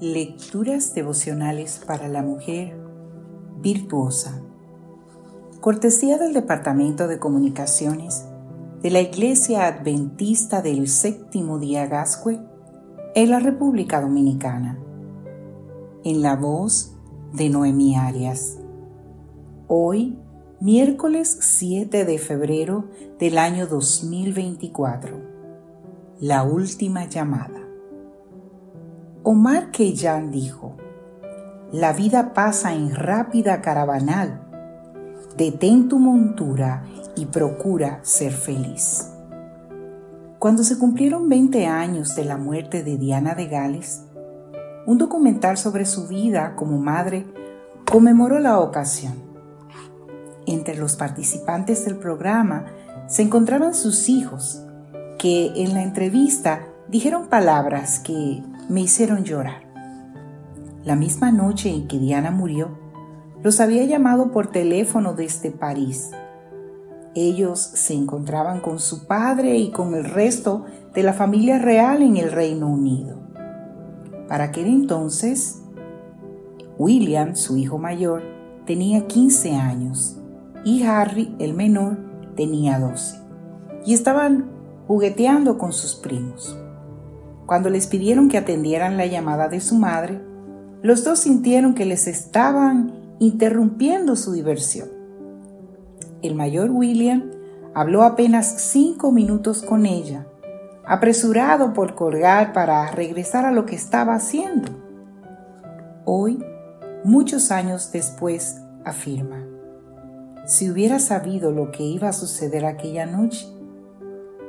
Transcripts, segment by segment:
Lecturas devocionales para la mujer virtuosa. Cortesía del Departamento de Comunicaciones de la Iglesia Adventista del Séptimo Día Gascue en la República Dominicana. En la voz de Noemí Arias. Hoy, miércoles 7 de febrero del año 2024. La última llamada. Omar Keyyan dijo, La vida pasa en rápida caravanal. Detén tu montura y procura ser feliz. Cuando se cumplieron 20 años de la muerte de Diana de Gales, un documental sobre su vida como madre conmemoró la ocasión. Entre los participantes del programa se encontraban sus hijos, que en la entrevista dijeron palabras que me hicieron llorar. La misma noche en que Diana murió, los había llamado por teléfono desde París. Ellos se encontraban con su padre y con el resto de la familia real en el Reino Unido. Para aquel entonces, William, su hijo mayor, tenía 15 años y Harry, el menor, tenía 12. Y estaban jugueteando con sus primos. Cuando les pidieron que atendieran la llamada de su madre, los dos sintieron que les estaban interrumpiendo su diversión. El mayor William habló apenas cinco minutos con ella, apresurado por colgar para regresar a lo que estaba haciendo. Hoy, muchos años después, afirma, si hubiera sabido lo que iba a suceder aquella noche,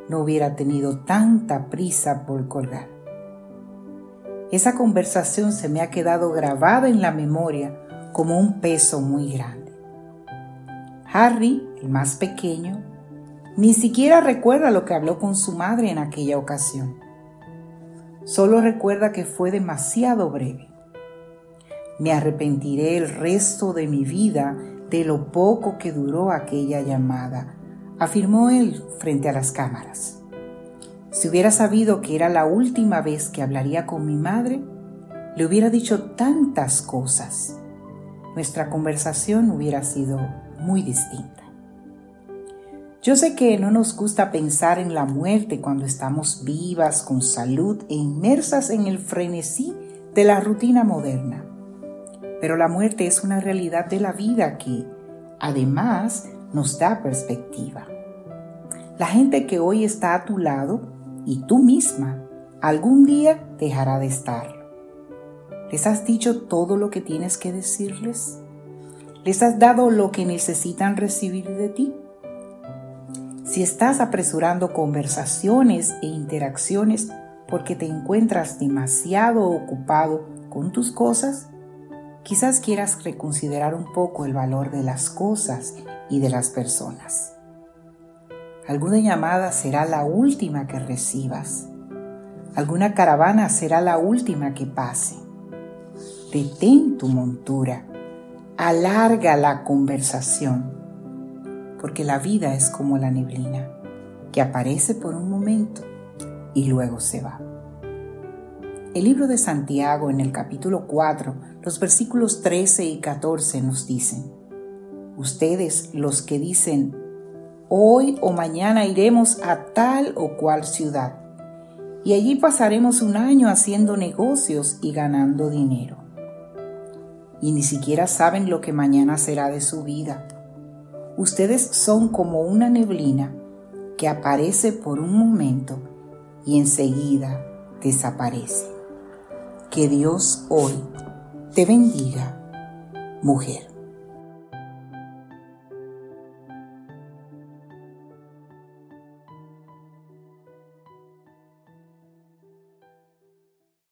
no hubiera tenido tanta prisa por colgar. Esa conversación se me ha quedado grabada en la memoria como un peso muy grande. Harry, el más pequeño, ni siquiera recuerda lo que habló con su madre en aquella ocasión. Solo recuerda que fue demasiado breve. Me arrepentiré el resto de mi vida de lo poco que duró aquella llamada, afirmó él frente a las cámaras. Si hubiera sabido que era la última vez que hablaría con mi madre, le hubiera dicho tantas cosas. Nuestra conversación hubiera sido muy distinta. Yo sé que no nos gusta pensar en la muerte cuando estamos vivas, con salud e inmersas en el frenesí de la rutina moderna. Pero la muerte es una realidad de la vida que, además, nos da perspectiva. La gente que hoy está a tu lado y tú misma algún día dejará de estar. ¿Les has dicho todo lo que tienes que decirles? ¿Les has dado lo que necesitan recibir de ti? Si estás apresurando conversaciones e interacciones porque te encuentras demasiado ocupado con tus cosas, quizás quieras reconsiderar un poco el valor de las cosas y de las personas. Alguna llamada será la última que recibas. Alguna caravana será la última que pase. Detén tu montura. Alarga la conversación. Porque la vida es como la neblina, que aparece por un momento y luego se va. El libro de Santiago en el capítulo 4, los versículos 13 y 14 nos dicen, Ustedes los que dicen, Hoy o mañana iremos a tal o cual ciudad y allí pasaremos un año haciendo negocios y ganando dinero. Y ni siquiera saben lo que mañana será de su vida. Ustedes son como una neblina que aparece por un momento y enseguida desaparece. Que Dios hoy te bendiga, mujer.